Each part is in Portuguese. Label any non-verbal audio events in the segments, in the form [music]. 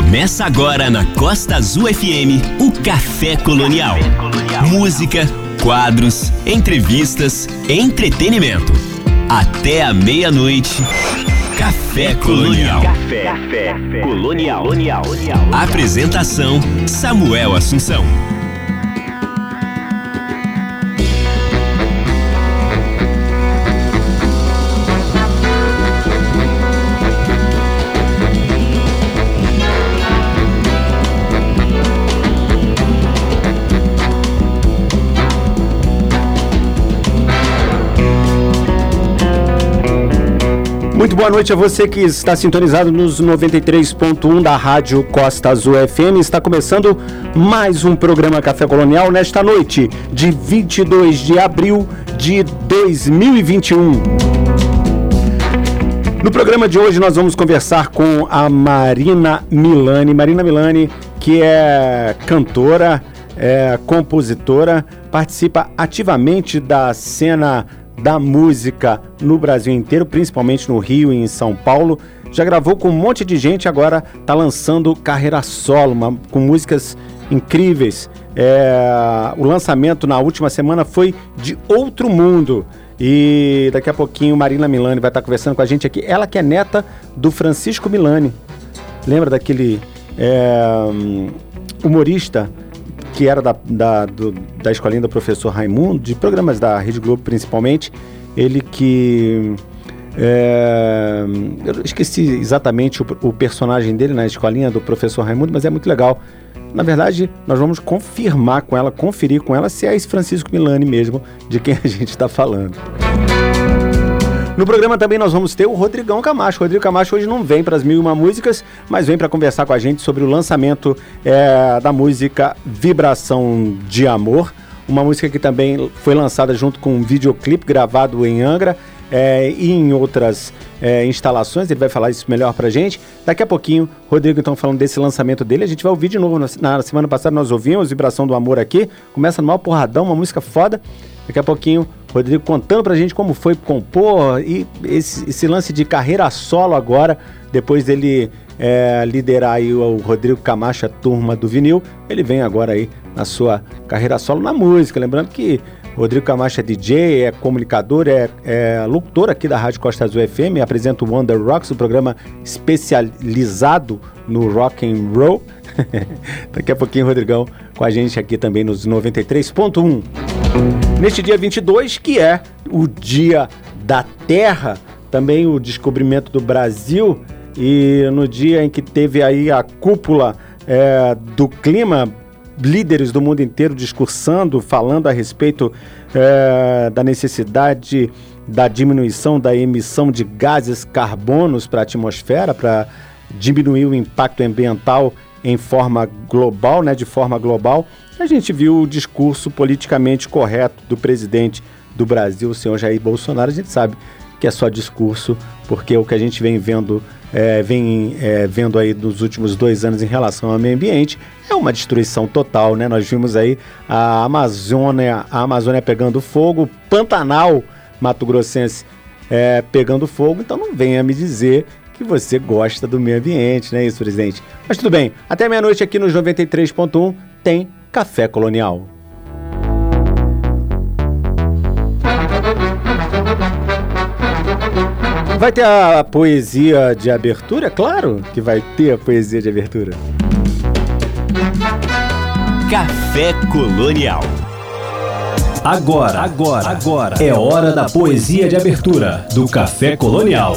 Começa agora na Costa Azul FM o Café Colonial. Música, quadros, entrevistas, entretenimento. Até a meia-noite. Café Colonial. Café, Colonial. Apresentação: Samuel Assunção. Boa noite a você que está sintonizado nos 93.1 da Rádio Costa Azul FM. Está começando mais um programa Café Colonial nesta noite de 22 de abril de 2021. No programa de hoje nós vamos conversar com a Marina Milani. Marina Milani, que é cantora, é compositora, participa ativamente da cena da música no Brasil inteiro, principalmente no Rio e em São Paulo. Já gravou com um monte de gente, agora está lançando carreira solo, uma, com músicas incríveis. É, o lançamento na última semana foi de Outro Mundo. E daqui a pouquinho Marina Milani vai estar conversando com a gente aqui. Ela que é neta do Francisco Milani. Lembra daquele é, humorista que era da, da, do, da escolinha do professor Raimundo, de programas da Rede Globo principalmente, ele que. É, eu esqueci exatamente o, o, personagem dele na escolinha do professor Raimundo, mas é muito legal. Na verdade, nós vamos confirmar com ela, conferir com ela se é esse Francisco Milani mesmo de quem a gente está falando. No programa também nós vamos ter o Rodrigão Camacho. O Rodrigo Camacho hoje não vem para as mil e uma músicas, mas vem para conversar com a gente sobre o lançamento é, da música Vibração de Amor. Uma música que também foi lançada junto com um videoclipe gravado em Angra é, e em outras é, instalações. Ele vai falar isso melhor pra gente. Daqui a pouquinho, Rodrigo então falando desse lançamento dele. A gente vai ouvir de novo. Na semana passada nós ouvimos Vibração do Amor aqui. Começa no porradão, uma música foda. Daqui a pouquinho, Rodrigo contando pra gente como foi compor e esse, esse lance de carreira solo agora, depois dele é, liderar aí o, Rodrigo Camacho, turma do vinil, ele vem agora aí na sua carreira solo na música. Lembrando que Rodrigo Camacho é DJ, é comunicador, é, é locutor aqui da Rádio Costa Azul FM, apresenta o Wonder Rocks, o um programa especializado no rock and roll. [laughs] Daqui a pouquinho, Rodrigão, com a gente aqui também nos 93.1. Neste dia 22, que é o Dia da Terra, também o descobrimento do Brasil, e no dia em que teve aí a cúpula é, do clima, líderes do mundo inteiro discursando, falando a respeito é, da necessidade da diminuição da emissão de gases carbonos para a atmosfera, para diminuir o impacto ambiental em forma global, né, de forma global, a gente viu o discurso politicamente correto do presidente do Brasil, o senhor Jair Bolsonaro. A gente sabe que é só discurso, porque o que a gente vem vendo, é, vem é, vendo aí nos últimos dois anos em relação ao meio ambiente é uma destruição total, né? Nós vimos aí a Amazônia, a Amazônia pegando fogo, Pantanal, Mato Grossense é, pegando fogo. Então não venha me dizer que você gosta do meio ambiente, né, isso, presidente? Mas tudo bem, até meia-noite aqui nos 93.1 tem Café Colonial. Vai ter a poesia de abertura? Claro que vai ter a poesia de abertura. Café Colonial. Agora, agora, agora é hora da poesia de abertura do Café Colonial.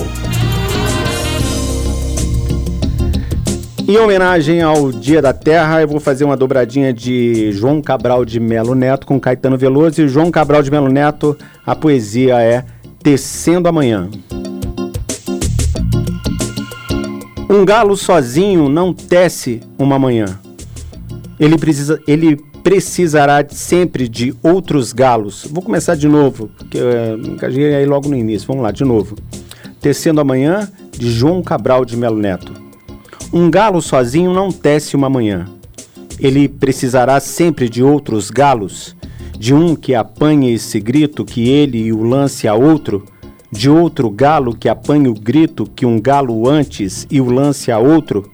Em homenagem ao Dia da Terra, eu vou fazer uma dobradinha de João Cabral de Melo Neto com Caetano Veloso. E João Cabral de Melo Neto, a poesia é Tecendo Amanhã. Um galo sozinho não tece uma manhã. Ele, precisa, ele precisará sempre de outros galos. Vou começar de novo, porque eu engasguei aí logo no início. Vamos lá, de novo. Tecendo Amanhã, de João Cabral de Melo Neto. Um galo sozinho não tece uma manhã. Ele precisará sempre de outros galos, de um que apanhe esse grito que ele o lance a outro, de outro galo que apanhe o grito que um galo antes e o lance a outro,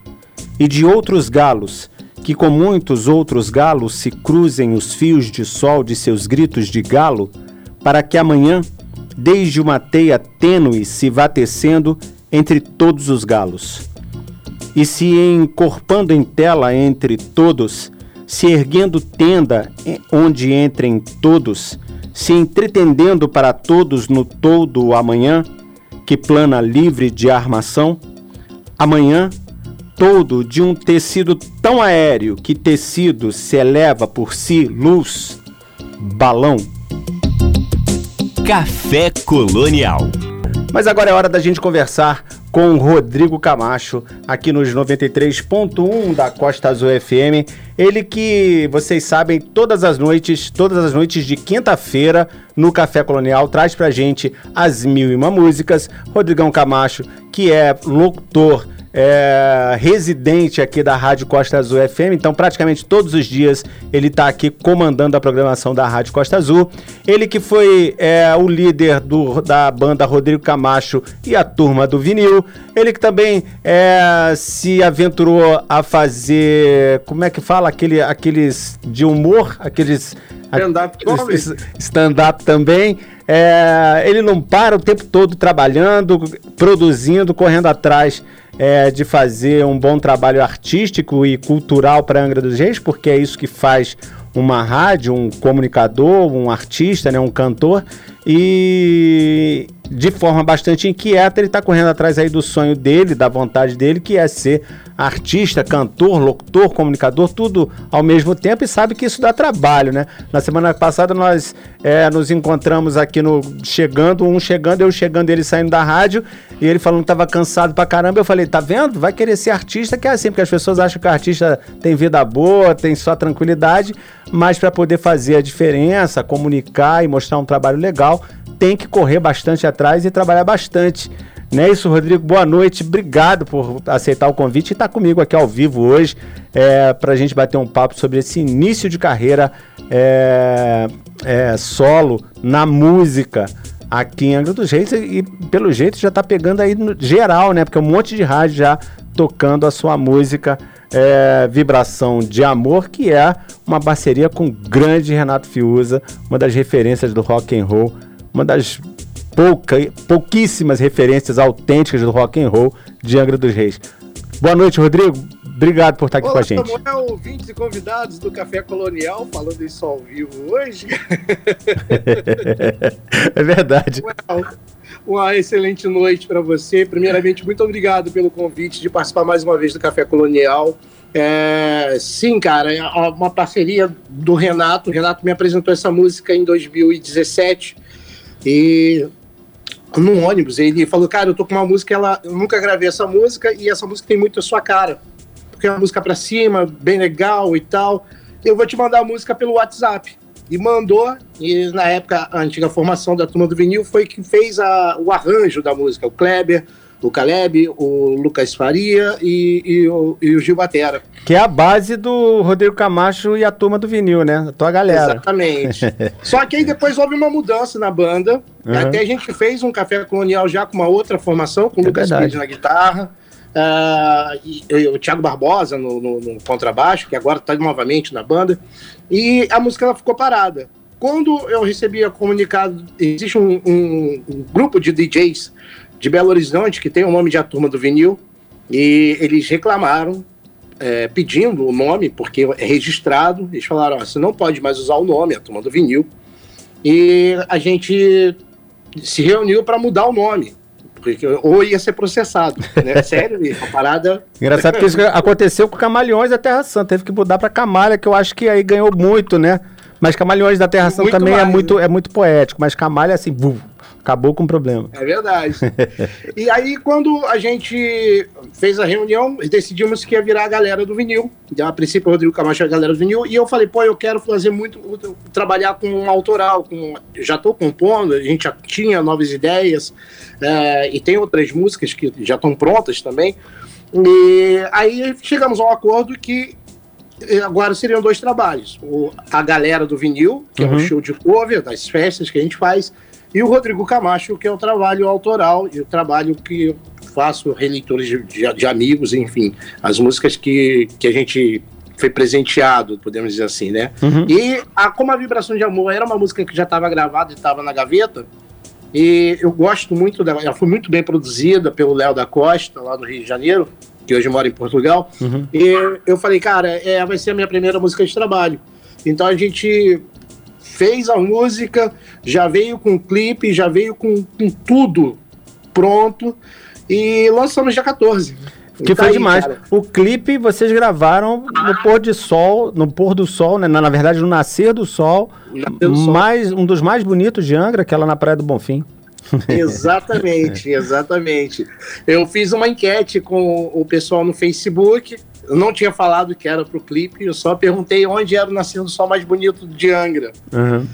e de outros galos, que com muitos outros galos se cruzem os fios de sol de seus gritos de galo, para que amanhã, desde uma teia tênue, se vá tecendo entre todos os galos. E se encorpando em tela entre todos, se erguendo tenda onde entrem todos, se entretendendo para todos no todo amanhã, que plana livre de armação, amanhã todo de um tecido tão aéreo que tecido se eleva por si luz, balão. Café Colonial. Mas agora é hora da gente conversar com Rodrigo Camacho, aqui nos 93.1 da Costa Azul FM. Ele que, vocês sabem, todas as noites, todas as noites de quinta-feira, no Café Colonial, traz pra gente as mil e uma músicas. Rodrigão Camacho, que é locutor é, residente aqui da Rádio Costa Azul FM, então praticamente todos os dias ele está aqui comandando a programação da Rádio Costa Azul. Ele que foi é, o líder do, da banda Rodrigo Camacho e a turma do vinil. Ele que também é, se aventurou a fazer, como é que fala, Aquele, aqueles de humor, aqueles stand-up stand-up também. É, ele não para o tempo todo trabalhando, produzindo, correndo atrás é, de fazer um bom trabalho artístico e cultural para Angra dos Reis, porque é isso que faz uma rádio, um comunicador, um artista, né, um cantor, e de forma bastante inquieta ele está correndo atrás aí do sonho dele, da vontade dele, que é ser artista, cantor, locutor, comunicador, tudo ao mesmo tempo e sabe que isso dá trabalho, né? Na semana passada nós é, nos encontramos aqui no chegando, um chegando, eu chegando, ele saindo da rádio e ele falando que tava cansado pra caramba. Eu falei, tá vendo? Vai querer ser artista, que é assim, porque as pessoas acham que artista tem vida boa, tem só tranquilidade, mas para poder fazer a diferença, comunicar e mostrar um trabalho legal, tem que correr bastante atrás e trabalhar bastante. Não é isso, Rodrigo? Boa noite, obrigado por aceitar o convite e estar tá comigo aqui ao vivo hoje é, para a gente bater um papo sobre esse início de carreira é, é, solo na música aqui em Angra dos Reis e, pelo jeito já está pegando aí no geral, né? Porque um monte de rádio já tocando a sua música é, Vibração de Amor, que é uma parceria com o grande Renato Fiuza, uma das referências do rock and roll, uma das pouca, pouquíssimas referências autênticas do rock and roll de Angra dos Reis. Boa noite, Rodrigo. Obrigado por estar aqui Olá, com a gente. Samuel, ouvintes e convidados do Café Colonial, falando isso ao vivo hoje. [laughs] é verdade. Uma excelente noite para você. Primeiramente, muito obrigado pelo convite de participar mais uma vez do Café Colonial. É, sim, cara, é uma parceria do Renato. O Renato me apresentou essa música em 2017 e num ônibus. Ele falou, cara, eu tô com uma música, ela, eu nunca gravei essa música e essa música tem muito a sua cara. Porque é uma música pra cima, bem legal e tal. Eu vou te mandar a música pelo WhatsApp. E mandou, e na época, a antiga formação da turma do vinil foi que fez a, o arranjo da música, o Kleber, o Caleb, o Lucas Faria e, e, o, e o Gil Batera. Que é a base do Rodrigo Camacho e a turma do vinil, né? A tua galera. Exatamente. [laughs] Só que aí depois houve uma mudança na banda. Uhum. Até a gente fez um café colonial já com uma outra formação, com o é Lucas Pires na guitarra. Uh, e, e, o Thiago Barbosa no, no, no contrabaixo, que agora está novamente na banda. E a música ela ficou parada. Quando eu recebi a comunicado, existe um, um, um grupo de DJs de Belo Horizonte, que tem o nome de A Turma do Vinil, e eles reclamaram, é, pedindo o nome, porque é registrado. Eles falaram: você não pode mais usar o nome, A Turma do Vinil. E a gente se reuniu para mudar o nome. Porque, ou ia ser processado. Né? [laughs] Sério, a parada. Engraçado que isso aconteceu com Camalhões da Terra Santa. Teve que mudar para Camalha, que eu acho que aí ganhou muito, né? Mas Camalhões da Terra Santa também é mais, é, muito, né? é muito poético. Mas Camalha, assim, acabou com o problema. É verdade. e aí, quando a gente fez a reunião, decidimos que ia virar a galera do vinil. Então, a princípio, o Rodrigo Camacho é a galera do vinil. E eu falei, pô, eu quero fazer muito, trabalhar com um autoral. Com, já estou compondo, a gente já tinha novas ideias. É, e tem outras músicas que já estão prontas também. E aí chegamos a um acordo que agora seriam dois trabalhos. O, a galera do vinil, que uhum. é um show de cover das festas que a gente faz, e o Rodrigo Camacho, que é o trabalho autoral e o trabalho que faço releituras de, de, de, amigos, enfim, as músicas que, que a gente foi presenteado, podemos dizer assim, né? Uhum. E a Como a Vibração de Amor era uma música que já estava gravada e estava na gaveta, e eu gosto muito dela, ela foi muito bem produzida pelo Léo da Costa, lá do Rio de Janeiro, que hoje mora em Portugal, uhum. e eu falei, cara, é, vai ser a minha primeira música de trabalho. Então a gente fez a música, já veio com o clipe, já veio com, com tudo pronto e lançamos dia 14. Que tá foi aí, demais. Cara. O clipe vocês gravaram no pôr de sol, no pôr do sol, né? Na, na verdade, no nascer do sol. Do mais, sol. Um dos mais bonitos de Angra, aquela na Praia do Bonfim. [laughs] Exatamente, exatamente. Eu fiz uma enquete com o pessoal no Facebook. Eu não tinha falado que era pro clipe, eu só perguntei onde era o nascer do sol mais bonito de Angra. Uhum.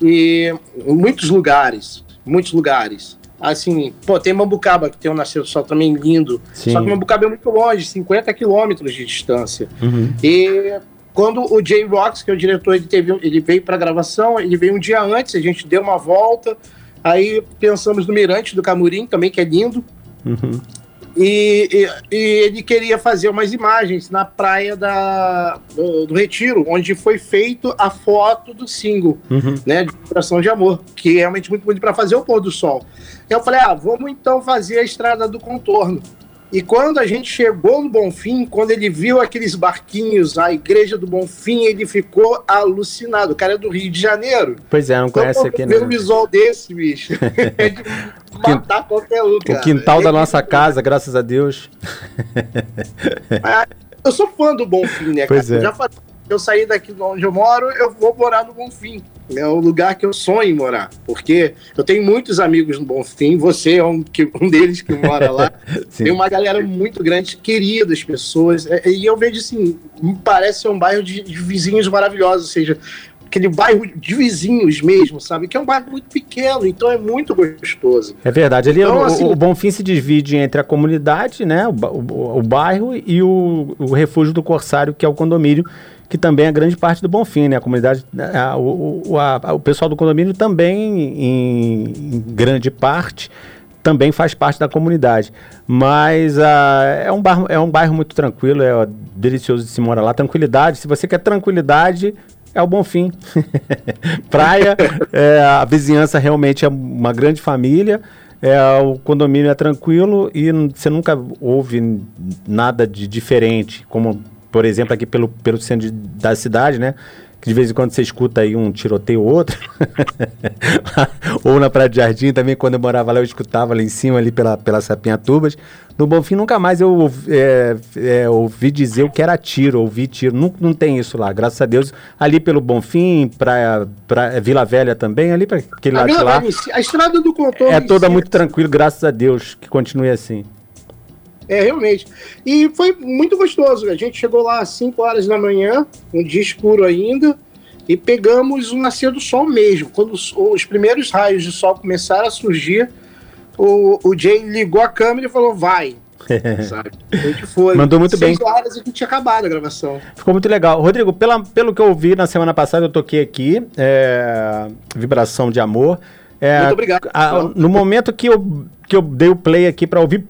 E muitos lugares, muitos lugares. Assim, pô, tem Mambucaba, que tem um nascer do sol também lindo. Sim. Só que Mambucaba é muito longe, 50 quilômetros de distância. Uhum. E quando o Jay Rocks, que é o diretor, ele, teve, ele veio para gravação, ele veio um dia antes, a gente deu uma volta. Aí pensamos no Mirante do Camurim, também, que é lindo. Uhum. E, e, e, ele queria fazer umas imagens na praia da, do, do, Retiro, onde foi feito a foto do single, uhum. né, de Coração de Amor, que é realmente muito bonito para fazer o pôr do sol. Eu falei, ah, vamos então fazer a estrada do contorno. E quando a gente chegou no Bonfim, quando ele viu aqueles barquinhos, a igreja do Bonfim, ele ficou alucinado. O cara é do Rio de Janeiro. Pois é, não então, conhece aqui, né? Um visual desse, bicho. [laughs] é de matar qualquer um, cara. O quintal é da nossa casa, graças a Deus. eu sou fã do Bonfim, né, pois cara? É. Eu já falei eu sair daqui de onde eu moro, eu vou morar no Bonfim. É o lugar que eu sonho em morar. Porque eu tenho muitos amigos no Bonfim, você é um, que, um deles que mora lá. [laughs] Tem uma galera muito grande, querida das pessoas. É, e eu vejo assim, me parece ser um bairro de, de vizinhos maravilhosos, ou seja, aquele bairro de vizinhos mesmo, sabe? Que é um bairro muito pequeno, então é muito gostoso. É verdade. Ali então, o, assim, o Bonfim se divide entre a comunidade, né? O, o, o bairro e o, o refúgio do Corsário, que é o condomínio que também é grande parte do Bonfim, né? A comunidade, a, o, a, o pessoal do condomínio também, em, em, grande parte, também faz parte da comunidade. Mas a, é, um bairro, é um bairro muito tranquilo, é delicioso de se morar lá. Tranquilidade, se você quer tranquilidade, é o Bonfim. [laughs] Praia, é, a vizinhança realmente é uma grande família. É, o condomínio é tranquilo e você nunca ouve nada de diferente, como por exemplo, aqui pelo, pelo centro de, da cidade, né? Que de vez em quando você escuta aí um tiroteio ou outro. [laughs] ou na Praia de Jardim também, quando eu morava lá, eu escutava lá em cima, ali pela, pela Sapinhatubas. No Bonfim nunca mais eu é, é, ouvi dizer o que era tiro, ouvi tiro. Não, não tem isso lá, graças a Deus. Ali pelo Bonfim, pra, pra Vila Velha também, ali para aquele lado lá. A estrada do contorno. É toda muito tranquilo, graças a Deus, que continue assim. É, realmente. E foi muito gostoso. A gente chegou lá às 5 horas da manhã, um dia escuro ainda, e pegamos o nascer do sol mesmo. Quando os, os primeiros raios de sol começaram a surgir, o, o Jay ligou a câmera e falou: vai. [laughs] Sabe? A gente foi. Mandou muito bem. horas e a gente tinha acabado a gravação. Ficou muito legal. Rodrigo, pela, pelo que eu vi na semana passada, eu toquei aqui, é, Vibração de Amor. É, muito obrigado. A, no momento que eu, que eu dei o play aqui para ouvir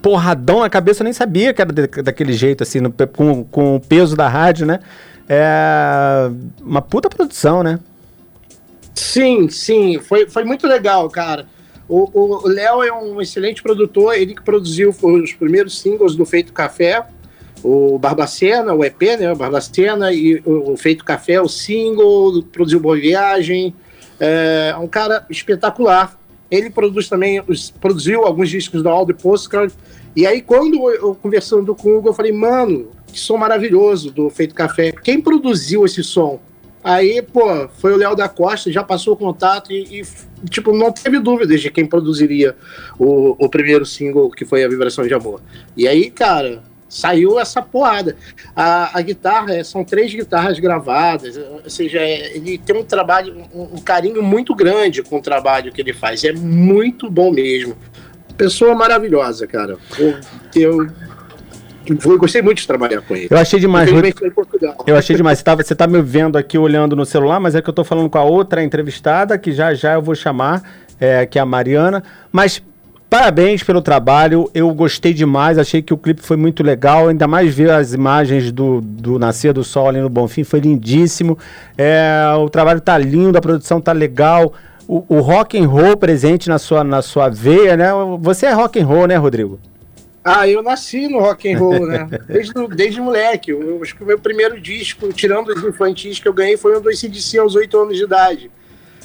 porradão na cabeça, eu nem sabia que era daquele jeito, assim, no, com, com o peso da rádio, né? É uma puta produção, né? Sim, sim, foi, foi muito legal, cara. O Léo é um excelente produtor, ele que produziu os primeiros singles do Feito Café, o Barbacena, o EP, né, o Barbacena e o Feito Café, o single, produziu Boa Viagem, é um cara espetacular. Ele produz também, produziu alguns discos All the Postcard. E aí, quando eu conversando com o Hugo, eu falei, mano, que som maravilhoso do Feito Café. Quem produziu esse som? Aí, pô, foi o Léo da Costa, já passou o contato e, e, tipo, não teve dúvidas de quem produziria o, o primeiro single, que foi A Vibração de Amor. E aí, cara, saiu essa porrada. A, a guitarra, é, são três guitarras gravadas, ou seja, é, ele tem um trabalho, um, um, carinho muito grande com o trabalho que ele faz, é muito bom mesmo. Pessoa maravilhosa, cara. Eu, eu, eu gostei muito de trabalhar com ele. Eu achei demais. Eu achei demais. Você tá, você tá me vendo aqui olhando no celular, mas é que eu tô falando com a outra entrevistada, que já já eu vou chamar, é, que é a Mariana. Mas Parabéns pelo trabalho, eu gostei demais, achei que o clipe foi muito legal, ainda mais ver as imagens do, do Nascer do Sol ali no Bonfim, foi lindíssimo. É, o trabalho tá lindo, a produção tá legal, o, o rock and roll presente na sua, na sua veia, né? Você é rock and roll, né, Rodrigo? Ah, eu nasci no rock and roll, né? [laughs] Desde, desde moleque. Eu, acho que o meu primeiro disco, tirando os infantis que eu ganhei, foi um do ACDC aos 8 anos de idade.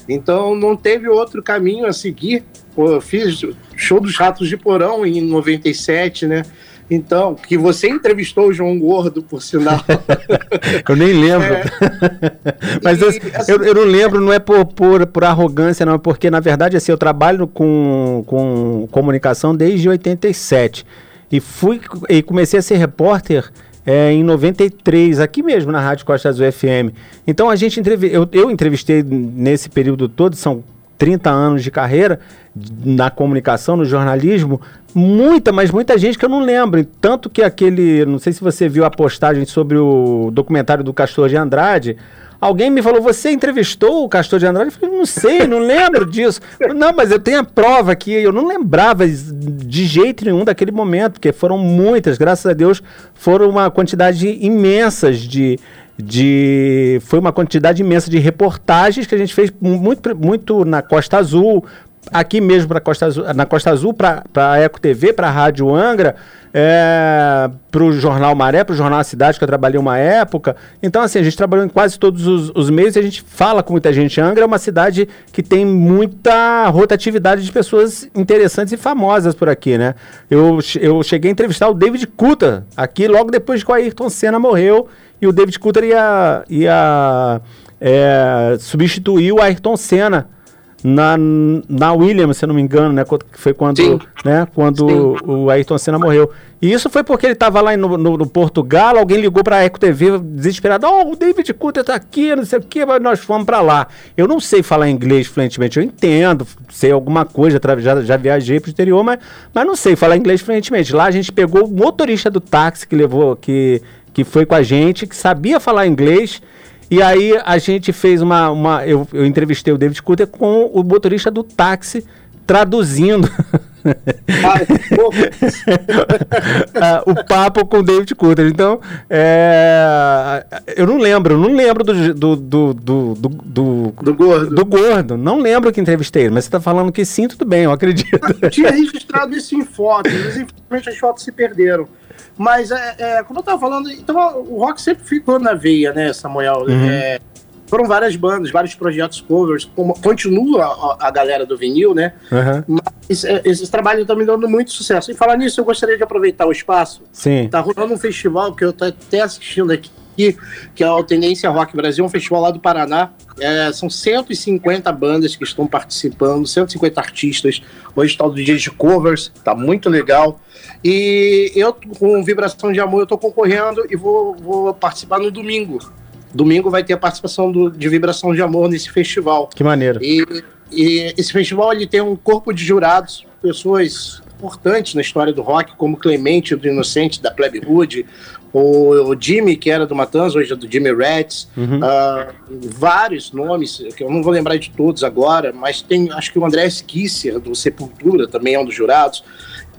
Então não teve outro caminho a seguir. Eu fiz show dos Ratos de Porão em 97, né? Então, que você entrevistou o João Gordo, por sinal. [laughs] eu nem lembro. É, [laughs] Mas e, eu, assim, eu, eu, não lembro, não é por, por, por arrogância, não, é porque, na verdade, assim, eu trabalho com, com comunicação desde 87. E fui e comecei a ser repórter é, em 93, aqui mesmo na Rádio Costa Azul FM. Então a gente eu, eu entrevistei nesse período todo, são 30 anos de carreira na comunicação, no jornalismo, muita, mas muita gente que eu não lembro. Tanto que aquele, não sei se você viu a postagem sobre o documentário do Castor de Andrade, Alguém me falou, você entrevistou o Castor de Andrade? Eu falei, não sei, não lembro disso. [laughs] Não, mas eu tenho a prova aqui, eu não lembrava de jeito nenhum daquele momento, porque foram muitas, graças a Deus, foram uma quantidade imensa de, de foi uma quantidade imensa de reportagens que a gente fez muito, muito na Costa Azul, aqui mesmo Costa Azul, na Costa Azul, para a Eco TV, para a Rádio Angra, é, para o Jornal Maré, para o Jornal Cidade, que eu trabalhei uma época. Então, assim, a gente trabalhou em quase todos os, os meios e a gente fala com muita gente. Angra é uma cidade que tem muita rotatividade de pessoas interessantes e famosas por aqui, né? Eu, eu cheguei a entrevistar o David Cutter aqui logo depois que o Ayrton Senna morreu e o David Cutter ia, ia é, substituir o Ayrton Senna na, na Williams, se não me engano, né? Foi quando, né, quando o Ayrton Senna morreu. E isso foi porque ele estava lá no, no, no, Portugal, alguém ligou para a Eco TV desesperado, oh, o David Cutter está aqui, não sei o que, mas nós fomos para lá. Eu não sei falar inglês fluentemente, eu entendo, sei alguma coisa, já, já viajei para o exterior, mas, mas não sei falar inglês fluentemente. Lá a gente pegou o motorista do táxi que levou, que, que foi com a gente, que sabia falar inglês, e aí a gente fez uma. uma eu, eu entrevistei o David Cutter com o motorista do táxi traduzindo. [laughs] Ah, o papo com o David Cutter. Então, é, eu não lembro, não lembro do do, do, do, do, do, do gordo. do gordo. Não lembro que entrevistei ele, mas você está falando que sim, tudo bem, eu acredito. Eu tinha registrado isso em fotos, mas infelizmente as fotos se perderam. Mas, é, é, como eu estava falando, então o rock sempre ficou na veia, né, Samuel? Uhum. É, foram várias bandas, vários projetos covers, como, continua a, a, galera do vinil, né? Uhum. Mas é, esse trabalho está me dando muito sucesso. E falar nisso, eu gostaria de aproveitar o espaço. Sim. Tá rolando um festival que eu estou até assistindo aqui, que é o Tendência Rock Brasil, um festival lá do Paraná. É, são 150 bandas que estão participando, 150 artistas. Hoje está o dia de covers, tá muito legal. E eu, com Vibração de Amor, eu tô concorrendo e vou, vou participar no domingo. Domingo vai ter a participação do, de Vibração de Amor nesse festival. Que maneiro. E, e esse festival ele tem um corpo de jurados, pessoas importantes na história do rock, como Clemente do Inocente, da Plebe Hood, o, Jimmy, que era do Matanza, hoje é do Jimmy Rats, uhum. uh, vários nomes, que eu não vou lembrar de todos agora, mas tem, acho que o André Kisser, do Sepultura, também é um dos jurados.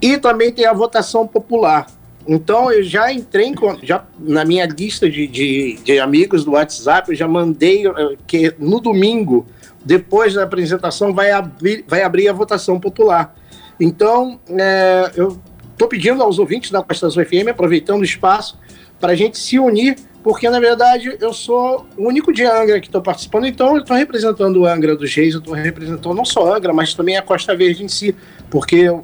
E também tem a votação popular. Então eu já entrei já na minha lista de, de, de, amigos do WhatsApp, eu já mandei eh, que no domingo, depois da apresentação, vai abrir, vai abrir a votação popular. Então é, eu estou pedindo aos ouvintes da Costa Azul FM, aproveitando o espaço, para a gente se unir, porque na verdade eu sou o único de Angra que estou participando, então eu estou representando o Angra dos Reis, eu estou representando não só Angra, mas também a Costa Verde em si, porque eu,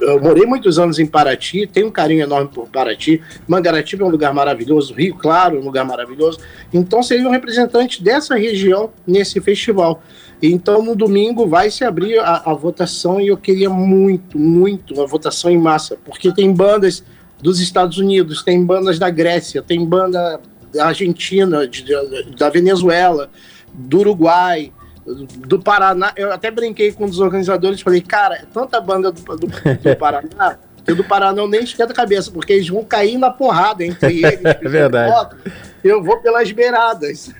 eu morei muitos anos em Paraty, tenho um carinho enorme por Paraty, Mangaratiba é um lugar maravilhoso, Rio Claro é um lugar maravilhoso, então seria um representante dessa região nesse festival. Então, no domingo vai se abrir a, a, votação e eu queria muito, muito a votação em massa, porque tem bandas dos Estados Unidos, tem bandas da Grécia, tem banda da Argentina, de, de, da Venezuela, do Uruguai, do Paraná. Eu até brinquei com um dos organizadores, falei, cara, é tanta banda do, do, do Paraná [laughs] que do Paraná nem esquenta a cabeça, porque eles vão cair na porrada entre [laughs] eles. é verdade. Eu vou pelas beiradas.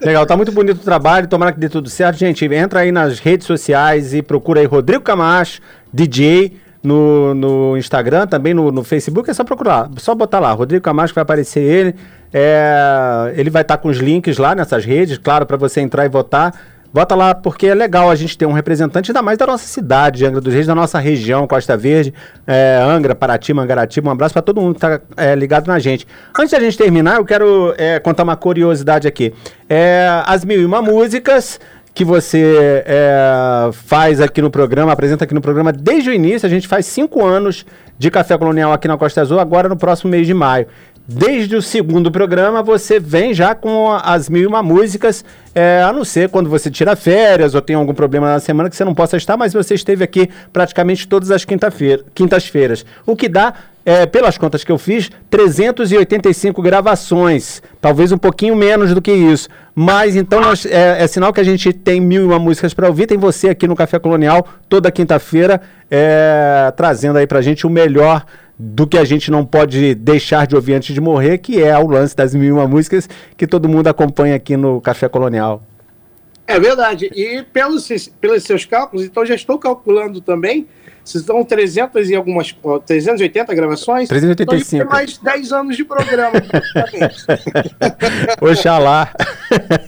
Legal, tá muito bonito o trabalho, tomara que dê tudo certo. Gente, entra aí nas redes sociais e procura aí Rodrigo Camacho, DJ, no, no Instagram, também no, no Facebook, é só procurar, só botar lá, Rodrigo Camacho, vai aparecer ele. É, ele vai estar tá com os links lá nessas redes, claro, para você entrar e votar. Vota lá, porque é legal a gente ter um representante, ainda mais da nossa cidade, Angra dos Reis, da nossa região, Costa Verde, é, Angra, Paraty, Mangaratiba. Um abraço para todo mundo que está é, ligado na gente. Antes da gente terminar, eu quero é, contar uma curiosidade aqui. É, as mil e uma músicas que você é, faz aqui no programa, apresenta aqui no programa desde o início. A gente faz cinco anos de Café Colonial aqui na Costa Azul, agora no próximo mês de maio. Desde o segundo programa, você vem já com as mil e uma músicas, é, a não ser quando você tira férias ou tem algum problema na semana que você não possa estar, mas você esteve aqui praticamente todas as quintas-feiras. O que dá, é, pelas contas que eu fiz, 385 gravações. Talvez um pouquinho menos do que isso. Mas então nós, é, é, sinal que a gente tem mil e uma músicas para ouvir. Tem você aqui no Café Colonial toda quinta-feira, é, trazendo aí pra gente o melhor do que a gente não pode deixar de ouvir antes de morrer, que é o lance das mil e uma músicas que todo mundo acompanha aqui no Café Colonial. É verdade. E pelos, pelos seus cálculos, então já estou calculando também, se estão 300 e algumas, 380 gravações, 385. Então mais 10 anos de programa, [laughs] Oxalá.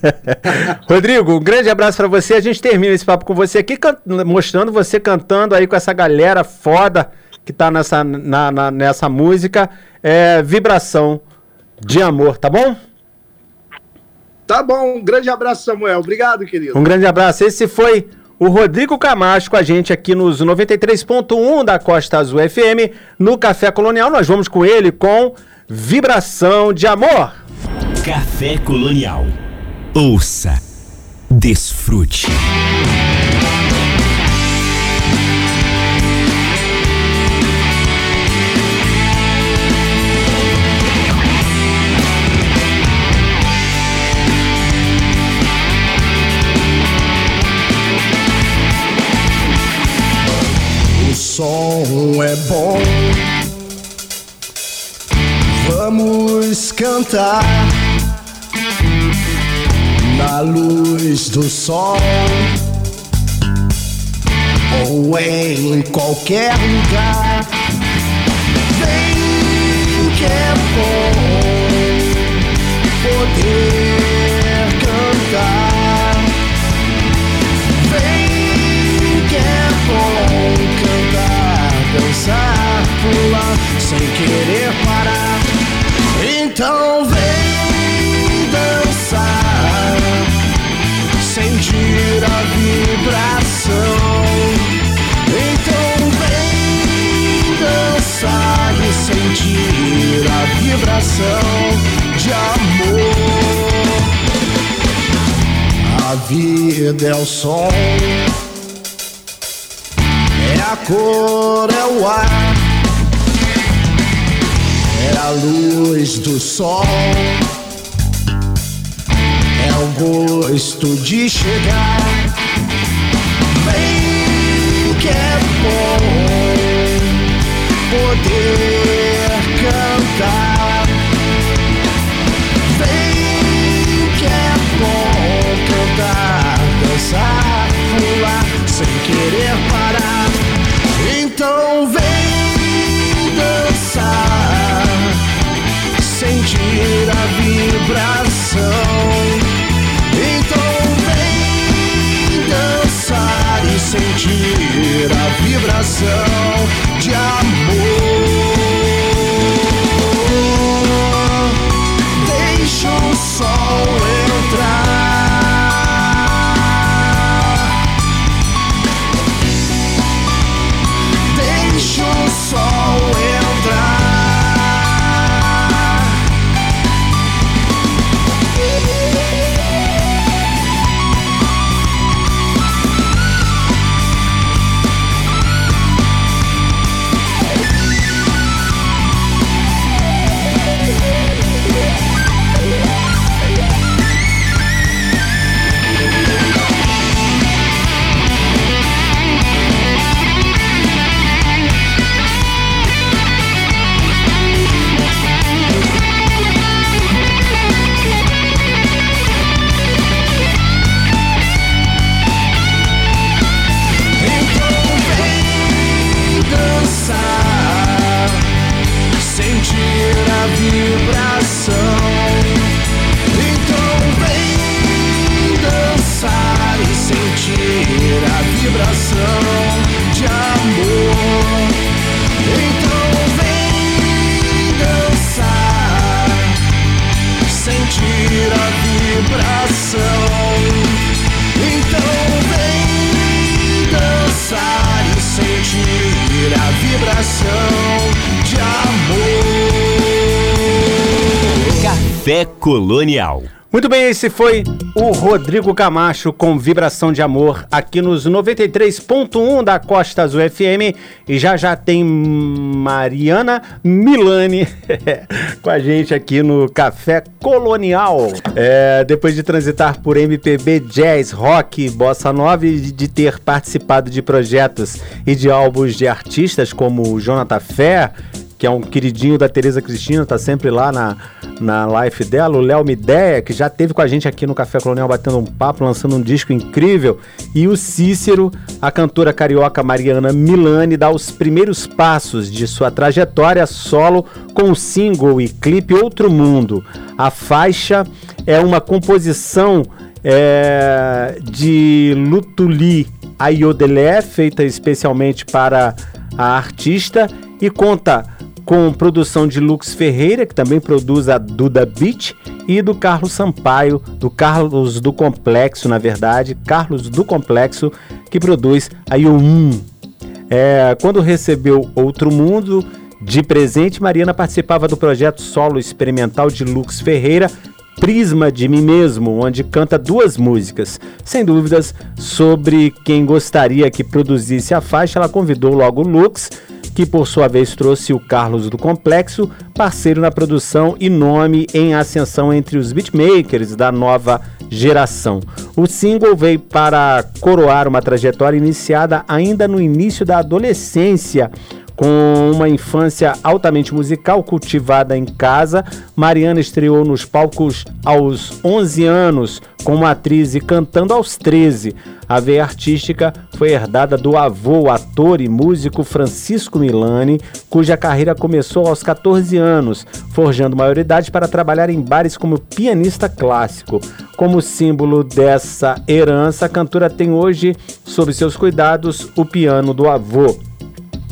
[laughs] Rodrigo, um grande abraço para você. A gente termina esse papo com você aqui, mostrando você cantando aí com essa galera foda que está nessa, na, na, nessa música. É Vibração de Amor, tá bom? Tá bom, um grande abraço, Samuel. Obrigado, querido. Um grande abraço. Esse foi o Rodrigo Camacho com a gente aqui nos 93.1 da Costa Azul FM, no Café Colonial. Nós vamos com ele com Vibração de Amor. Café Colonial. Ouça, desfrute. Som é bom. Vamos cantar na luz do sol ou em qualquer lugar. Vem que é bom poder dançar, pular sem querer parar. Então vem dançar, sentir a vibração. Então vem dançar e sentir a vibração de amor. A vida é o som a cor, é o ar, é a luz do sol, é o gosto de chegar. Vem que é bom poder cantar. Vem que é bom cantar, dançar, pular sem querer. Então vem dançar, sentir a vibração. Café Colonial. Muito bem, esse foi o Rodrigo Camacho com Vibração de Amor aqui nos 93.1 da Costa Azul FM e já já tem Mariana Milani [laughs] com a gente aqui no Café Colonial. É, depois de transitar por MPB, jazz, rock, bossa nova e de ter participado de projetos e de álbuns de artistas como Jonathan Fé, que é um queridinho da Tereza Cristina, tá sempre lá na, na live dela. O Léo Mideia, que já teve com a gente aqui no Café Colonial batendo um papo, lançando um disco incrível. E o Cícero, a cantora carioca Mariana Milani, dá os primeiros passos de sua trajetória solo com o single e clipe Outro Mundo. A faixa é uma composição é, de Lutuli Ayodelé, feita especialmente para a artista, e conta com produção de Lux Ferreira, que também produz a Duda Beat, e do Carlos Sampaio, do Carlos do Complexo, na verdade, Carlos do Complexo, que produz a Yum. É, quando recebeu Outro Mundo de presente, Mariana participava do projeto solo experimental de Lux Ferreira, Prisma de Mim Mesmo, onde canta duas músicas. Sem dúvidas, sobre quem gostaria que produzisse a faixa, ela convidou logo Lux que por sua vez trouxe o Carlos do Complexo, parceiro na produção e nome em ascensão entre os beatmakers da nova geração. O single veio para coroar uma trajetória iniciada ainda no início da adolescência com uma infância altamente musical cultivada em casa, Mariana estreou nos palcos aos 11 anos como atriz e cantando aos 13. A veia artística foi herdada do avô, ator e músico Francisco Milani, cuja carreira começou aos 14 anos, forjando maioridade para trabalhar em bares como pianista clássico. Como símbolo dessa herança, a cantora tem hoje, sob seus cuidados, o piano do avô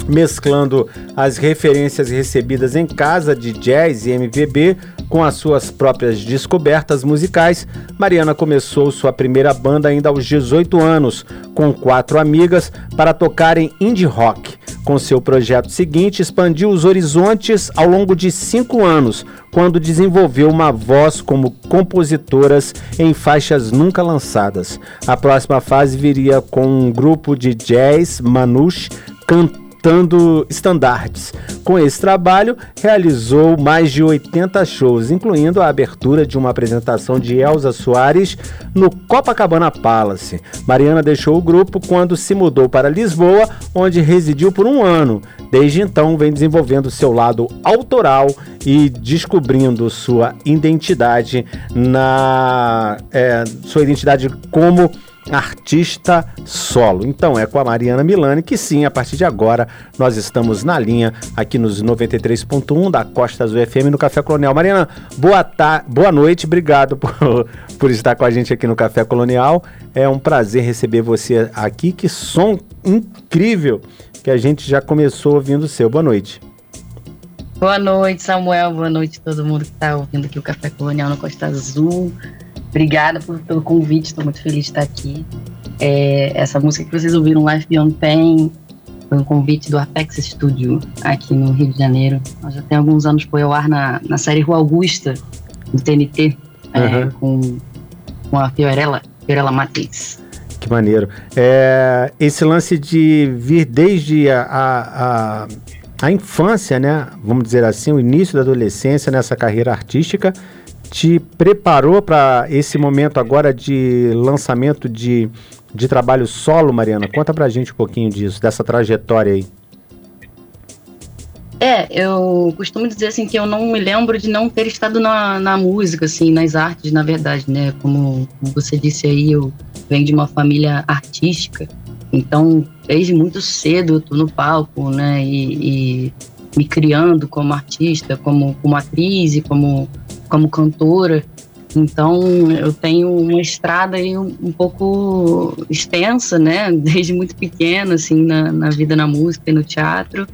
mesclando as referências recebidas em casa de jazz e MPB com as suas próprias descobertas musicais, Mariana começou sua primeira banda ainda aos 18 anos, com quatro amigas, para tocar em indie rock. Com seu projeto seguinte, expandiu os horizontes ao longo de cinco anos, quando desenvolveu uma voz como compositoras em faixas nunca lançadas. A próxima fase viria com um grupo de jazz, Manouche, cantando cantando estandartes. Com esse trabalho, realizou mais de 80 shows, incluindo a abertura de uma apresentação de Elza Soares no Copacabana Palace. Mariana deixou o grupo quando se mudou para Lisboa, onde residiu por um ano. Desde então, vem desenvolvendo seu lado autoral e descobrindo sua identidade na é, sua identidade como artista solo. Então é com a Mariana Milani que sim, a partir de agora nós estamos na linha aqui nos 93.1 da Costa Azul FM no Café Colonial. Mariana, boa tarde, boa noite, obrigado por, [laughs] por estar com a gente aqui no Café Colonial. É um prazer receber você aqui. Que som incrível que a gente já começou ouvindo o seu. Boa noite. Boa noite, Samuel. Boa noite a todo mundo que está ouvindo aqui o Café Colonial no Costa Azul. Obrigada por, pelo convite, estou muito feliz de estar aqui. É, essa música que vocês ouviram, Life Beyond Pain, foi um convite do Apex Studio, aqui no Rio de Janeiro. Nós já tem alguns anos foi ao ar na, na série Rua Augusta, do TNT, uhum. é, com, com a Fiorella, Fiorella Matheus. Que maneiro. É, esse lance de vir desde a, a, a, a infância, né? Vamos dizer assim, o início da adolescência nessa carreira artística te preparou para esse momento agora de lançamento de, de trabalho solo, Mariana? Conta pra gente um pouquinho disso, dessa trajetória aí. É, eu costumo dizer assim que eu não me lembro de não ter estado na, na música, assim, nas artes, na verdade, né? Como, como você disse aí, eu venho de uma família artística, então desde muito cedo eu tô no palco, né? E, e me criando como artista, como, como atriz e como como cantora. Então, eu tenho uma estrada aí um, um, pouco extensa, né? [laughs] Desde muito pequena, assim, na, na vida na música e no teatro.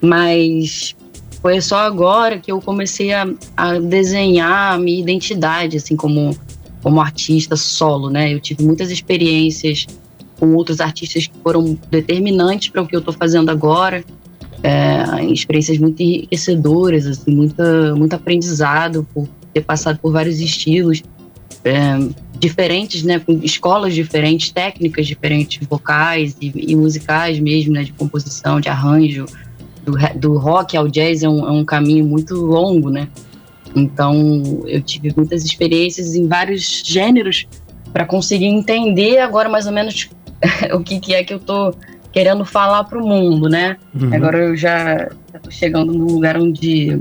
Mas foi só agora que eu comecei a, a desenhar a minha identidade, assim, como, como artista solo, né? Eu tive muitas experiências com outros artistas que foram determinantes para o que eu estou fazendo agora. É, experiências muito enriquecedoras, assim, muita, muito aprendizado por ter passado por vários estilos é, diferentes, né, com escolas diferentes, técnicas diferentes, vocais e, e, musicais mesmo, né, de composição, de arranjo. Do, do rock ao jazz é um, é um caminho muito longo, né? Então, eu tive muitas experiências em vários gêneros para conseguir entender agora mais ou menos [laughs] o que, que é que eu tô querendo falar para o mundo, né? Uhum. Agora eu já estou chegando num lugar onde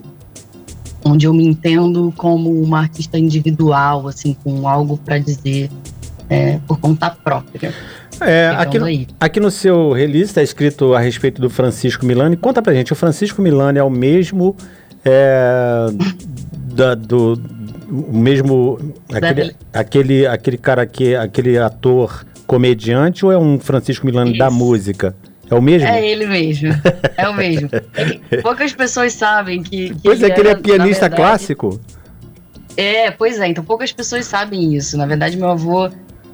onde eu me entendo como uma artista individual, assim, com algo para dizer é, por conta própria. É, aqui, no, aqui no seu release está escrito a respeito do Francisco Milani. Conta pra gente, o Francisco Milani é o mesmo é, da, do o mesmo aquele, aquele, aquele cara que aquele ator comediante ou é um Francisco Milani Isso. da música? É o mesmo? É ele mesmo. É o mesmo. [laughs] poucas pessoas sabem que. que pois é, que ele é pianista verdade, clássico. É, pois é, então poucas pessoas sabem isso. Na verdade, meu avô,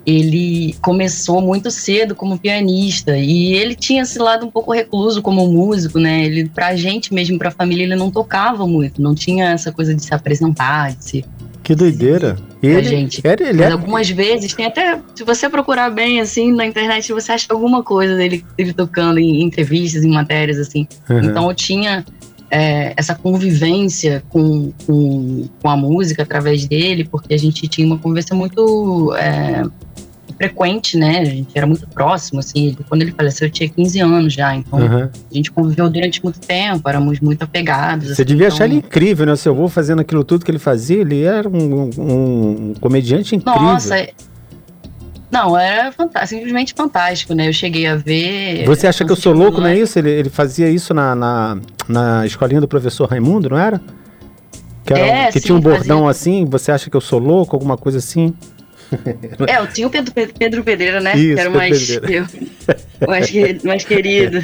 ele começou muito cedo como pianista e ele tinha esse lado um pouco recluso como músico, né? Ele, pra gente mesmo, pra família, ele não tocava muito, não tinha essa coisa de se apresentar, de se que doideira. Ele, gente. Ele, ele é... algumas vezes tem até. Se você procurar bem assim na internet, você acha alguma coisa dele, dele tocando em entrevistas, em matérias, assim. Uhum. Então eu tinha é, essa convivência com, com, com, a música através dele, porque a gente tinha uma conversa muito. É, frequente, né? A gente era muito próximo, assim. Quando ele faleceu, eu tinha 15 anos já. Então, uhum. a gente conviveu durante muito tempo, éramos muito apegados. Você assim, devia então... achar ele incrível, né? Seu avô fazendo aquilo tudo que ele fazia, ele era um, um, um comediante incrível. Nossa, não, era fantástico, simplesmente fantástico, né? Eu cheguei a ver. Você acha que eu sou louco, não é isso? Ele, ele fazia isso na, na, na escolinha do professor Raimundo, não era? Que, era, é, que sim, tinha um bordão fazia... assim, você acha que eu sou louco, alguma coisa assim? É, eu tinha o Pedro, Pedro Pedreira, né? Isso, que era mais, eu, mais, mais querido.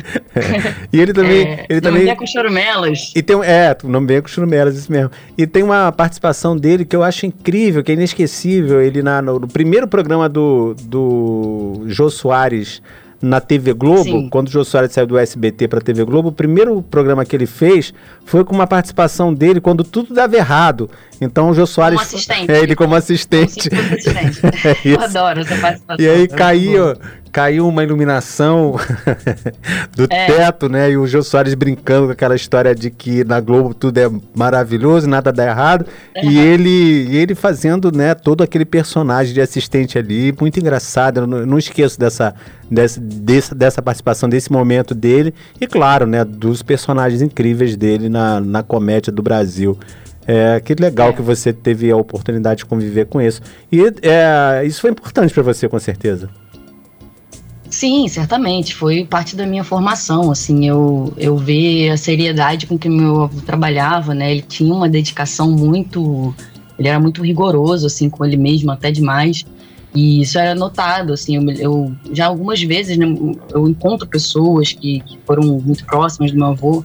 E ele também. É, ele também é com Chorumelas. E tem, é, o nome bem é com Chorumelas, isso mesmo. E tem uma participação dele que eu acho incrível, que é inesquecível. Ele na, no, no primeiro programa do, do Jô Soares na TV Globo, Sim. quando o Jô Soares saiu do SBT para a TV Globo, o primeiro programa que ele fez foi com uma participação dele quando tudo dava errado. Então o Jô Soares. Como assistente. É, ele como assistente. Como assistente. [laughs] Eu adoro essa participação. E aí caiu, caiu uma iluminação [laughs] do é. teto, né? E o Jô Soares brincando com aquela história de que na Globo tudo é maravilhoso, nada dá errado. É. E ele, ele fazendo, né, todo aquele personagem de assistente ali, muito engraçado. Eu não, não esqueço dessa, dessa, dessa, dessa participação, desse momento dele. E claro, né, dos personagens incríveis dele na, na comédia do Brasil. É, que legal é. que você teve a oportunidade de conviver com isso. E é, isso foi importante para você, com certeza. Sim, certamente. Foi parte da minha formação. Assim, eu, eu ver a seriedade com que meu avô trabalhava, né? Ele tinha uma dedicação muito. Ele era muito rigoroso, assim, com ele mesmo, até demais. E isso era notado, assim, eu, eu já algumas vezes né, eu encontro pessoas que, que foram muito próximas do meu avô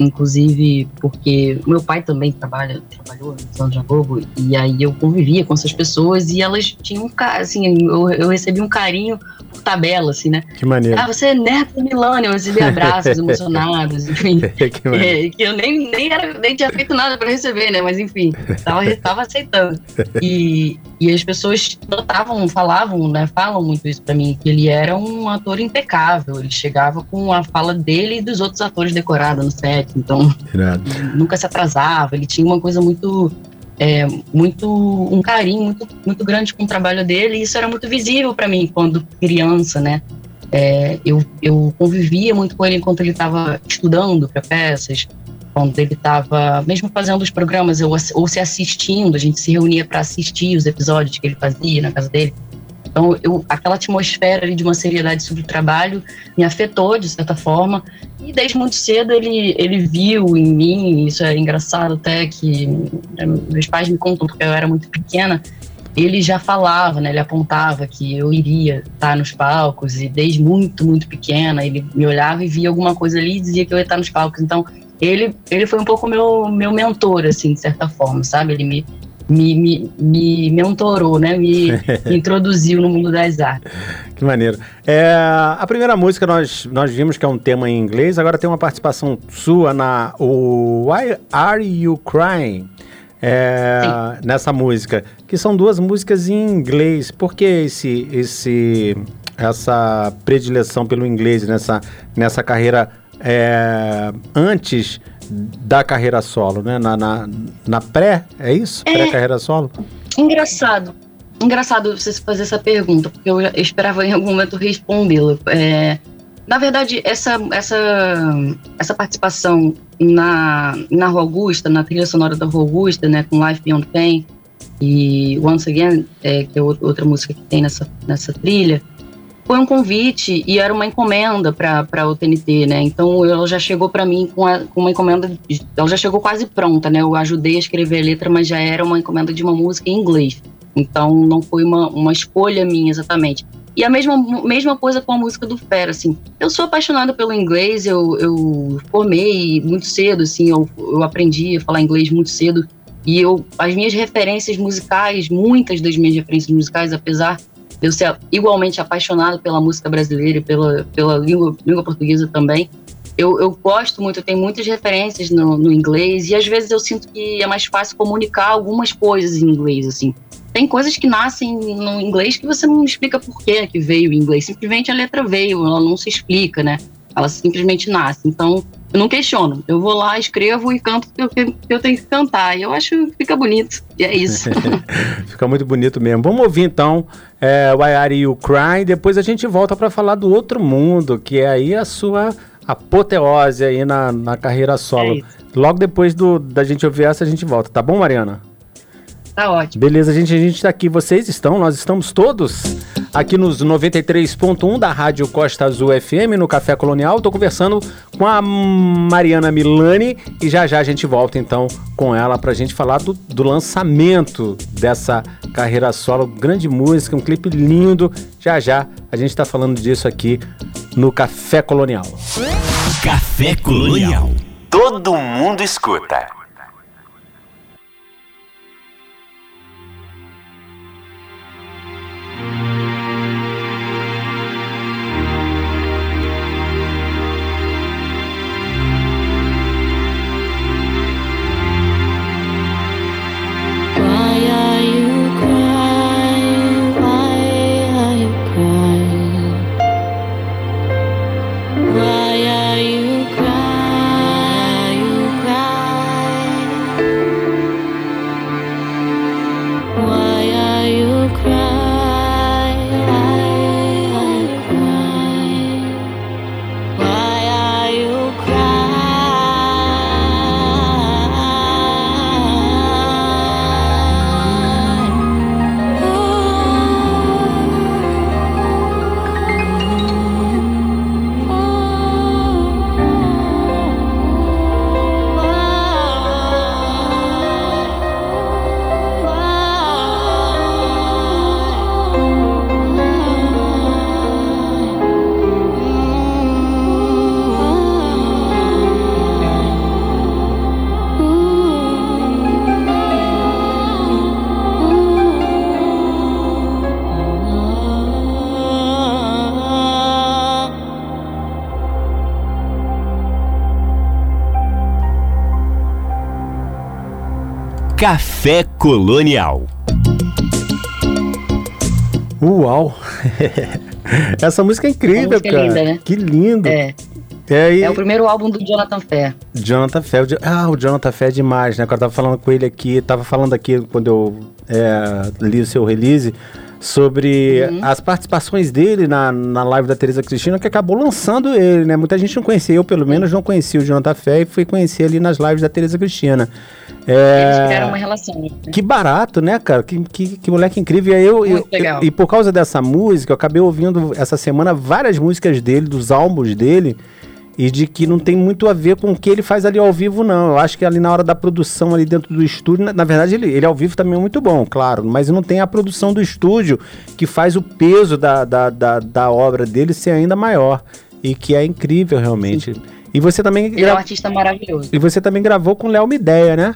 inclusive porque meu pai também trabalha, trabalhou no São Globo, e aí eu convivia com essas pessoas e elas tinham um assim, eu, eu recebi um carinho por tabela, assim, né? Que maneiro. Ah, você é neto do Milani, eu recebi abraços [laughs] emocionados, enfim. [laughs] que, é, que eu nem, nem, era, nem tinha feito nada para receber, né? Mas enfim, tava, tava aceitando. E, e as pessoas notavam, falavam, né? Falam muito isso para mim, que ele era um ator impecável, ele chegava com a fala dele e dos outros atores decorada no set, então Irado. nunca se atrasava. Ele tinha uma coisa muito, é, muito um carinho muito, muito grande com o trabalho dele. E isso era muito visível para mim quando criança, né? É, eu, eu convivia muito com ele enquanto ele estava estudando para peças, quando ele estava mesmo fazendo os programas ou, ou se assistindo, a gente se reunia para assistir os episódios que ele fazia na casa dele. Então, eu, aquela atmosfera ali de uma seriedade sobre o trabalho me afetou de certa forma. E desde muito cedo ele, ele viu em mim, isso é engraçado até que né, meus pais me contam porque eu era muito pequena, ele já falava, né, ele apontava que eu iria estar nos palcos e desde muito, muito pequena ele me olhava e via alguma coisa ali e dizia que eu ia estar nos palcos. Então, ele, ele foi um pouco meu, meu mentor, assim, de certa forma, sabe? Ele me me, me, me mentorou, né? Me, me [laughs] introduziu no mundo das artes. Que maneiro. É, a primeira música nós, nós vimos que é um tema em inglês, agora tem uma participação sua na o Why Are You Crying? É, nessa música, que são duas músicas em inglês. Por que esse, esse, essa predileção pelo inglês nessa, nessa carreira é, antes da carreira solo, né? Na, na, na pré, é isso? É, Pré-carreira solo? Engraçado. Engraçado você fazer essa pergunta, porque eu esperava em algum momento respondê-la. É, na verdade, essa, essa, essa participação na, na Rua Augusta, na trilha sonora da Rua Augusta, né, com Life Beyond Pain e Once Again, é, que é outra música que tem nessa, nessa trilha, foi um convite e era uma encomenda para o TNT, né? Então ela já chegou para mim com, a, com, uma encomenda, ela já chegou quase pronta, né? Eu ajudei a escrever a letra, mas já era uma encomenda de uma música em inglês. Então não foi uma, uma escolha minha exatamente. E a mesma, mesma coisa com a música do Fera, assim. Eu sou apaixonada pelo inglês, eu, eu formei muito cedo, assim, eu, eu aprendi a falar inglês muito cedo. E eu, as minhas referências musicais, muitas das minhas referências musicais, apesar eu ser igualmente apaixonado pela música brasileira e pela, pela língua, língua portuguesa também. Eu, eu gosto muito, eu tenho muitas referências no, no inglês e às vezes eu sinto que é mais fácil comunicar algumas coisas em inglês, assim. Tem coisas que nascem no inglês que você não explica por que que veio em inglês. Simplesmente a letra veio, ela não se explica, né? Ela simplesmente nasce. Então, eu não questiono. Eu vou lá, escrevo e canto o que eu, tenho que cantar. E eu acho que fica bonito. E é isso. [laughs] fica muito bonito mesmo. Vamos ouvir então é, Why Are You Crying? Depois a gente volta para falar do outro mundo, que é aí a sua apoteose aí na, na carreira solo. É Logo depois do, da gente ouvir essa, a gente volta. Tá bom, Mariana? Tá ótimo. Beleza, gente, a gente tá aqui. Vocês estão, nós estamos todos aqui nos 93.1 da Rádio Costa Azul FM, no Café Colonial. Estou conversando com a Mariana Milani e já já a gente volta então com ela para a gente falar do, do lançamento dessa carreira solo. Grande música, um clipe lindo. Já já a gente está falando disso aqui no Café Colonial. Café Colonial. Todo mundo escuta. Café Colonial. Uau! [laughs] Essa música é incrível, música é cara. É linda, né? Que lindo. É. É, e... é, o primeiro álbum do Jonathan Fair. Jonathan Fair. Ah, o Jonathan Fair é demais, né? Quando eu tava falando com ele aqui, tava falando aqui quando eu é, li o seu release sobre uhum. as participações dele na, na live da Teresa Cristina, que acabou lançando ele, né? Muita gente não conhecia, eu pelo menos não conhecia o Jonathan Fé e fui conhecer ali nas lives da Teresa Cristina. É... Eles criaram uma relação. Né? Que barato, né, cara? Que, que, que moleque incrível. E, eu, eu, eu, e por causa dessa música, eu acabei ouvindo essa semana várias músicas dele, dos álbuns dele e de que não tem muito a ver com o que ele faz ali ao vivo, não. Eu acho que ali na hora da produção, ali dentro do estúdio, na, na verdade, ele, ele ao vivo também é muito bom, claro, mas não tem a produção do estúdio que faz o peso da, da, da, da obra dele ser ainda maior. E que é incrível, realmente. Sim. E você também. Ele é um artista maravilhoso. E você também gravou com Léo Mideia, né?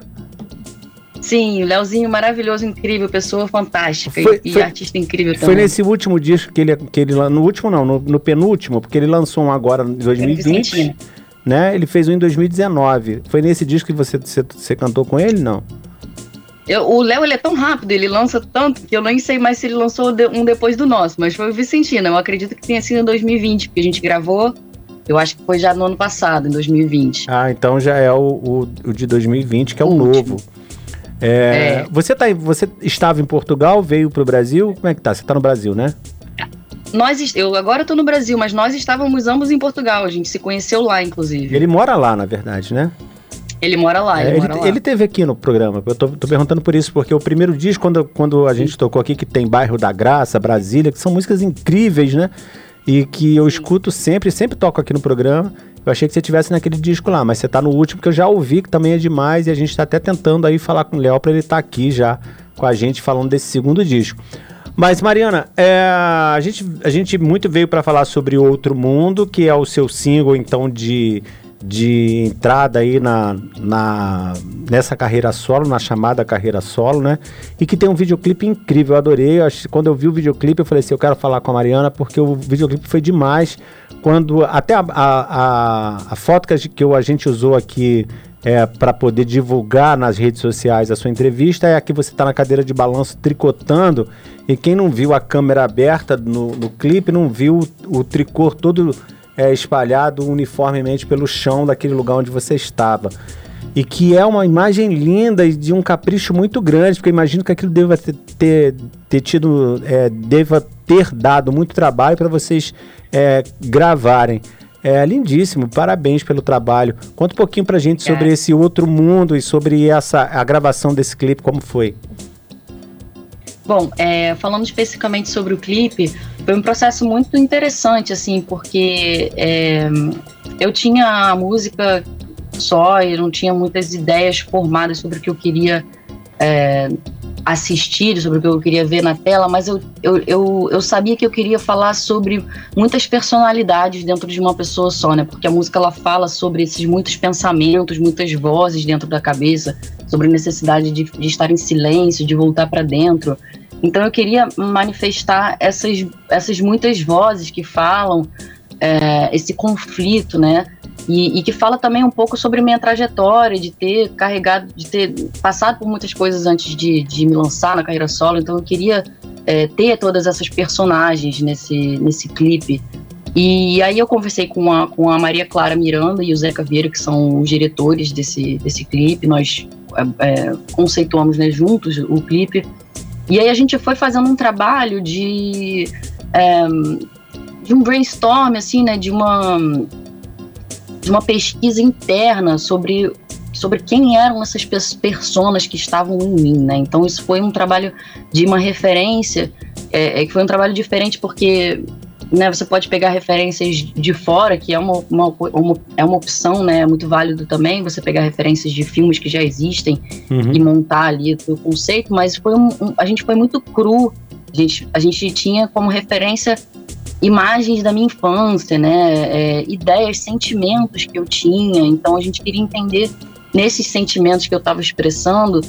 Sim, o Leozinho maravilhoso, incrível, pessoa fantástica foi, e, foi, artista incrível também. Foi nesse último disco que ele, que ele no último não, no, no penúltimo, porque ele lançou um agora em 2020, né? Ele fez um em 2019. Foi nesse disco que você, você, você cantou com ele, não? Eu, o Léo ele é tão rápido, ele lança tanto que eu nem sei mais se ele lançou um depois do nosso, mas foi o Vicentina. Eu acredito que tenha sido em 2020, porque a gente gravou eu acho que foi já no ano passado, em 2020. Ah, então já é o, o, o de 2020, que é o, o novo. É, é. Você, tá, você estava em Portugal, veio para o Brasil? Como é que tá? Você está no Brasil, né? Nós, eu agora estou no Brasil, mas nós estávamos ambos em Portugal. A gente se conheceu lá, inclusive. Ele mora lá, na verdade, né? Ele mora lá, é, ele, mora ele, lá. ele teve aqui no programa. Eu tô, tô, perguntando por isso, porque o primeiro disco, quando, quando a Sim. gente tocou aqui, que tem Bairro da Graça, Brasília, que são músicas incríveis, né? e que eu escuto sempre, sempre toco aqui no programa. Eu achei que você tivesse naquele disco lá, mas você tá no último que eu já ouvi, que também é demais, e a gente tá até tentando aí falar com o Léo para ele estar tá aqui já com a gente falando desse segundo disco. Mas, Mariana, é, a, gente, a gente muito veio para falar sobre Outro Mundo, que é o seu single, então, de de entrada aí na, na nessa carreira solo, na chamada carreira solo, né? E que tem um videoclipe incrível, eu adorei. Eu, quando eu vi o videoclipe, eu falei assim, eu quero falar com a Mariana porque o videoclipe foi demais. Quando até a, a, a, foto que a, que a gente usou aqui é, para poder divulgar nas redes sociais a sua entrevista é a que você está na cadeira de balanço tricotando. E quem não viu a câmera aberta no, no clipe, não viu o, o tricô todo é, espalhado uniformemente pelo chão daquele lugar onde você estava. E que é uma imagem linda e de um capricho muito grande, porque eu imagino que aquilo deva ter, ter, ter tido, é, deva ter dado muito trabalho para vocês é, gravarem. É lindíssimo, parabéns pelo trabalho. Conta um pouquinho pra gente sobre é. esse outro mundo e sobre essa a gravação desse clipe, como foi. Bom, é, falando especificamente sobre o clipe, foi um processo muito interessante, assim, porque é, eu tinha a música só, e não tinha muitas ideias formadas sobre o que eu queria é, assistir, sobre o que eu queria ver na tela, mas eu, eu, eu, eu, sabia que eu queria falar sobre muitas personalidades dentro de uma pessoa só, né? Porque a música ela fala sobre esses muitos pensamentos, muitas vozes dentro da cabeça, sobre a necessidade de, de estar em silêncio, de voltar para dentro. Então eu queria manifestar essas, essas muitas vozes que falam é, esse conflito, né? E, e, que fala também um pouco sobre minha trajetória, de ter carregado, de ter passado por muitas coisas antes de, de me lançar na carreira solo. Então eu queria é, ter todas essas personagens nesse, nesse clipe. E aí eu conversei com a, com a Maria Clara Miranda e o Zeca Vieira, que são os diretores desse, desse clipe. Nós é, conceituamos né, juntos o clipe. E aí a gente foi fazendo um trabalho de, é, de um brainstorm, assim, né, de uma, de uma pesquisa interna sobre, sobre quem eram essas pessoas que estavam em mim, né? Então isso foi um trabalho de uma referência, é, é, que foi um trabalho diferente porque né, você pode pegar referências de fora, que é uma, uma, uma, é uma opção, né, é muito válido também, você pegar referências de filmes que já existem uhum. e montar ali o conceito, mas foi um, um, a gente foi muito cru, a gente, a gente tinha como referência imagens da minha infância, né, é, ideias, sentimentos que eu tinha, então a gente queria entender nesses sentimentos que eu estava expressando,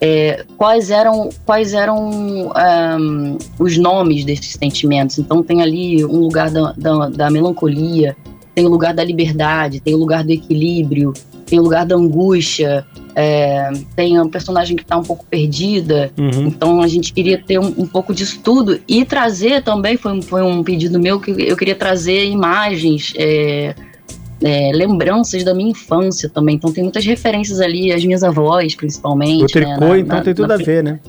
é, quais eram, quais eram um, os nomes desses sentimentos. Então tem ali um lugar da, da, da, melancolia, tem o lugar da liberdade, tem o lugar do equilíbrio, tem o lugar da angústia, é, tem um personagem que está um pouco perdida. Uhum. Então a gente queria ter um, um, pouco disso tudo e trazer também, foi, foi um pedido meu que eu queria trazer imagens. É, é, lembranças da minha infância também. Então tem muitas referências ali, as minhas avós, principalmente. O tricô, né, na, então, na, tem tudo na, a ver, né?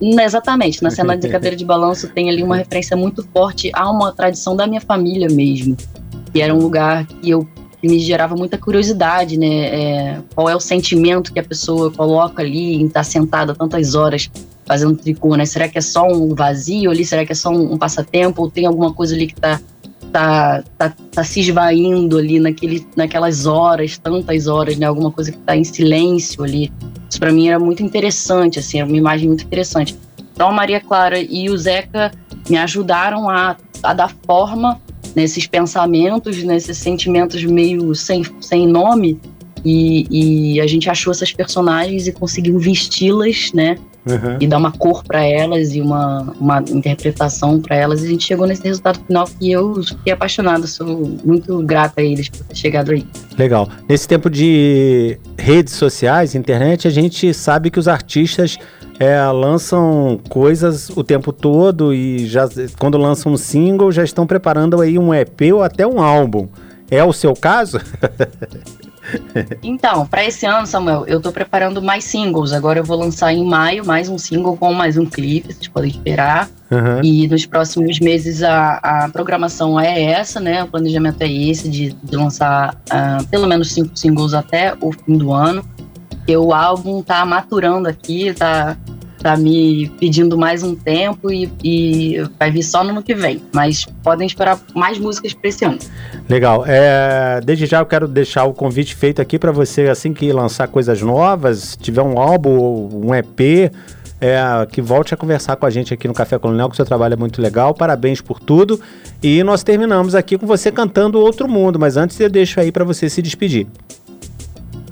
Exatamente, na [laughs] cena de cadeira de balanço tem ali uma referência muito forte a uma tradição da minha família mesmo. E era um lugar que eu que me gerava muita curiosidade, né? É, qual é o sentimento que a pessoa coloca ali em estar sentada tantas horas fazendo tricô, né? Será que é só um vazio ali? Será que é só um, um passatempo? Ou tem alguma coisa ali que está tá, tá, tá se esvaindo ali naquele, naquelas horas, tantas horas, né? Alguma coisa que tá em silêncio ali. Isso para mim era muito interessante, assim, era uma imagem muito interessante. Então a Maria Clara e o Zeca me ajudaram a, a dar forma nesses pensamentos, nesses sentimentos meio sem, sem nome, E, e a gente achou essas personagens e conseguiu vesti-las, né? Uhum. E dar uma cor para elas e uma, uma interpretação para elas. E a gente chegou nesse resultado final que eu fiquei apaixonada. Sou muito grata a eles por ter chegado aí. Legal. Nesse tempo de redes sociais, internet, a gente sabe que os artistas é, lançam coisas o tempo todo e já quando lançam um single já estão preparando aí um EP ou até um álbum. É o seu caso? [laughs] Então, para esse ano, Samuel, eu tô preparando mais singles. Agora eu vou lançar em maio mais um single com mais um clipe, vocês podem esperar. Uhum. E nos próximos meses a, a programação é essa, né? O planejamento é esse, de, de lançar uh, pelo menos cinco singles até o fim do ano. E o álbum tá maturando aqui, tá tá me pedindo mais um tempo e, e, vai vir só no ano que vem. Mas podem esperar mais músicas para esse ano. Legal. É, desde já eu quero deixar o convite feito aqui para você, assim que lançar coisas novas, tiver um álbum um EP. É, que volte a conversar com a gente aqui no Café Colonial, que o seu trabalho é muito legal. Parabéns por tudo. E nós terminamos aqui com você cantando Outro Mundo, mas antes eu deixo aí para você se despedir.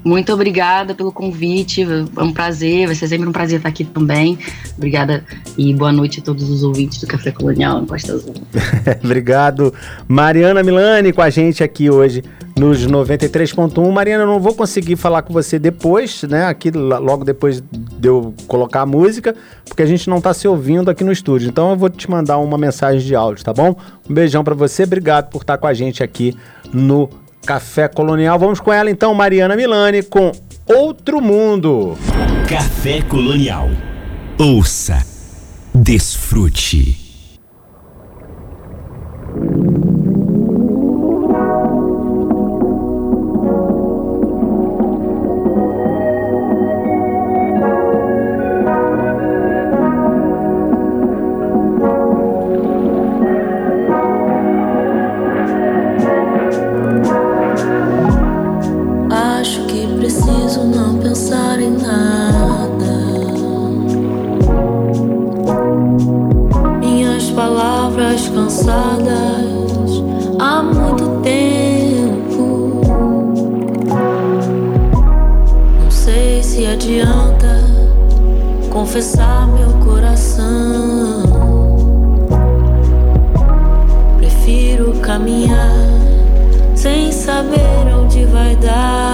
Muito obrigada pelo convite, é um prazer, vai ser sempre um prazer estar aqui também. Obrigada e boa noite a todos os ouvintes do Café Colonial em Costa Azul. [laughs] Obrigado. Mariana Milani com a gente aqui hoje nos 93.1. Mariana, eu não vou conseguir falar com você depois, né? Aqui logo depois de eu colocar a música, porque a gente não está se ouvindo aqui no estúdio. Então eu vou te mandar uma mensagem de áudio, tá bom? Um beijão para você, obrigado por estar com a gente aqui no Café Colonial. Vamos com ela então, Mariana Milani, com Outro Mundo. Café Colonial. Ouça, desfrute. Confessar meu coração. Prefiro caminhar sem saber onde vai dar.